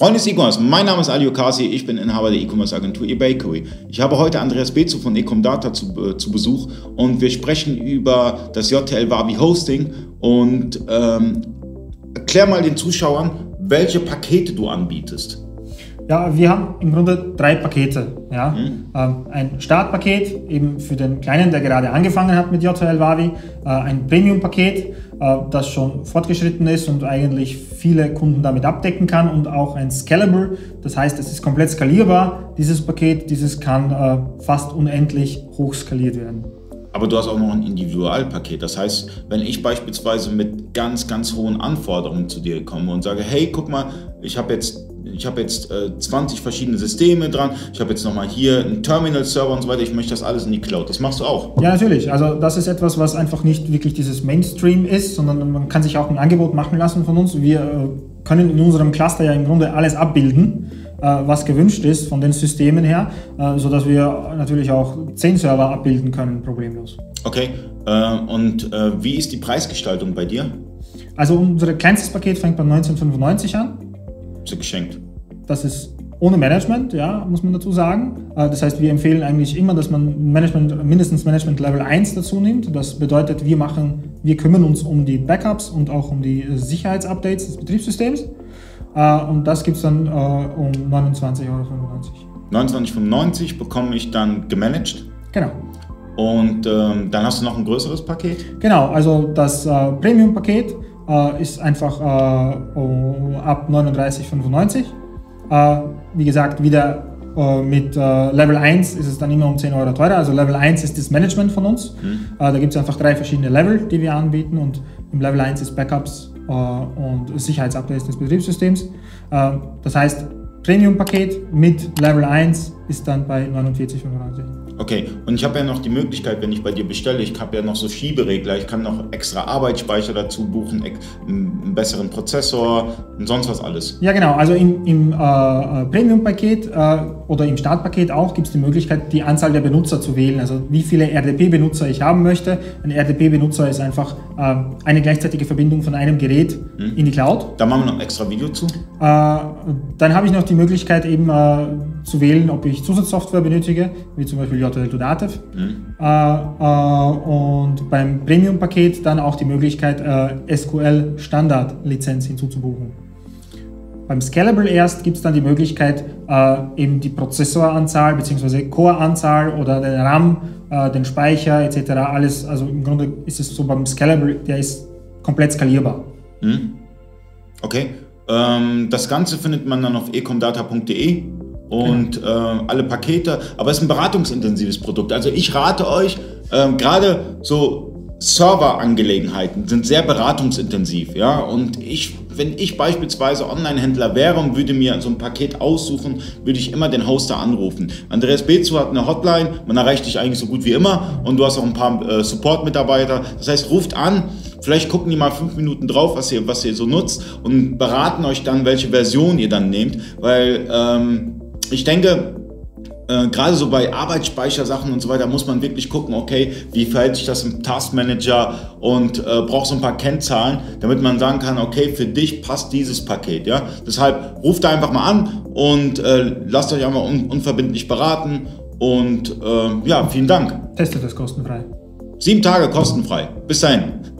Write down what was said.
Freunde des E-Commerce, mein Name ist Ali Okasi, ich bin Inhaber der E-Commerce Agentur eBakery. Ich habe heute Andreas Bezu von Ecomdata zu, äh, zu Besuch und wir sprechen über das JTL Wabi Hosting und ähm, erklär mal den Zuschauern, welche Pakete du anbietest. Ja, wir haben im Grunde drei Pakete. Ja? Mhm. Ähm, ein Startpaket eben für den Kleinen, der gerade angefangen hat mit JTL Wavi, äh, ein Premium-Paket, äh, das schon fortgeschritten ist und eigentlich viele Kunden damit abdecken kann und auch ein Scalable, das heißt, es ist komplett skalierbar, dieses Paket, dieses kann äh, fast unendlich hoch skaliert werden. Aber du hast auch noch ein Individualpaket. Das heißt, wenn ich beispielsweise mit ganz, ganz hohen Anforderungen zu dir komme und sage, hey, guck mal, ich habe jetzt ich habe jetzt äh, 20 verschiedene Systeme dran, ich habe jetzt nochmal hier einen Terminal-Server und so weiter, ich möchte das alles in die Cloud. Das machst du auch? Ja, natürlich. Also das ist etwas, was einfach nicht wirklich dieses Mainstream ist, sondern man kann sich auch ein Angebot machen lassen von uns. Wir äh, können in unserem Cluster ja im Grunde alles abbilden, was gewünscht ist von den Systemen her, äh, sodass wir natürlich auch 10 Server abbilden können, problemlos. Okay, äh, und äh, wie ist die Preisgestaltung bei dir? Also unser kleinstes Paket fängt bei 1995 an so geschenkt. Das ist ohne Management, ja, muss man dazu sagen. Äh, das heißt, wir empfehlen eigentlich immer, dass man Management, mindestens Management Level 1 dazu nimmt. Das bedeutet, wir machen, wir kümmern uns um die Backups und auch um die Sicherheitsupdates des Betriebssystems. Äh, und das gibt es dann äh, um 29,95 Euro. 29,95 bekomme ich dann gemanagt. Genau. Und ähm, dann hast du noch ein größeres Paket? Genau, also das äh, Premium-Paket äh, ist einfach äh, ab 39,95. Äh, wie gesagt, wieder mit äh, Level 1 ist es dann immer um 10 Euro teurer. Also Level 1 ist das Management von uns. Mhm. da gibt es einfach drei verschiedene Level, die wir anbieten und im Level 1 ist Backups und Sicherheitsupdates des Betriebssystems. das heißt, Premium-Paket mit Level 1 ist dann bei 49,95. Okay, und ich habe ja noch die Möglichkeit, wenn ich bei dir bestelle, ich habe ja noch so Schieberegler, ich kann noch extra Arbeitsspeicher dazu buchen, einen besseren Prozessor und sonst was alles. Ja, genau. Also im, im äh, äh, Premium-Paket äh, oder im Startpaket auch gibt es die Möglichkeit, die Anzahl der Benutzer zu wählen. Also wie viele RDP-Benutzer ich haben möchte. Ein RDP-Benutzer ist einfach äh, eine gleichzeitige Verbindung von einem Gerät hm. in die Cloud. Da machen wir noch ein extra Video zu. Äh, dann habe ich noch die Möglichkeit eben äh, zu wählen, ob ich Zusatzsoftware benötige, wie zum Beispiel JTL to Dativ. Mhm. Äh, äh, und beim Premium-Paket dann auch die Möglichkeit, äh, SQL-Standard-Lizenz hinzuzubuchen. Beim Scalable erst gibt es dann die Möglichkeit, äh, eben die Prozessoranzahl bzw. Core-Anzahl oder den RAM, äh, den Speicher etc. alles, also im Grunde ist es so beim Scalable, der ist komplett skalierbar. Mhm. Okay. Ähm, das Ganze findet man dann auf ecomdata.de und äh, alle Pakete. Aber es ist ein beratungsintensives Produkt. Also ich rate euch, äh, gerade so Serverangelegenheiten sind sehr beratungsintensiv, ja. Und ich, wenn ich beispielsweise Online-Händler wäre und würde mir so ein Paket aussuchen, würde ich immer den Hoster anrufen. Andreas Bezu hat eine Hotline, man erreicht dich eigentlich so gut wie immer und du hast auch ein paar äh, Support-Mitarbeiter. Das heißt, ruft an, vielleicht gucken die mal fünf Minuten drauf, was ihr, was ihr so nutzt und beraten euch dann, welche Version ihr dann nehmt, weil ähm, ich denke, äh, gerade so bei Arbeitsspeichersachen und so weiter muss man wirklich gucken, okay, wie verhält sich das im Taskmanager und äh, braucht so ein paar Kennzahlen, damit man sagen kann, okay, für dich passt dieses Paket. Ja? Deshalb ruft da einfach mal an und äh, lasst euch einmal un unverbindlich beraten und äh, ja, vielen Dank. Testet das kostenfrei. Sieben Tage kostenfrei. Bis dahin.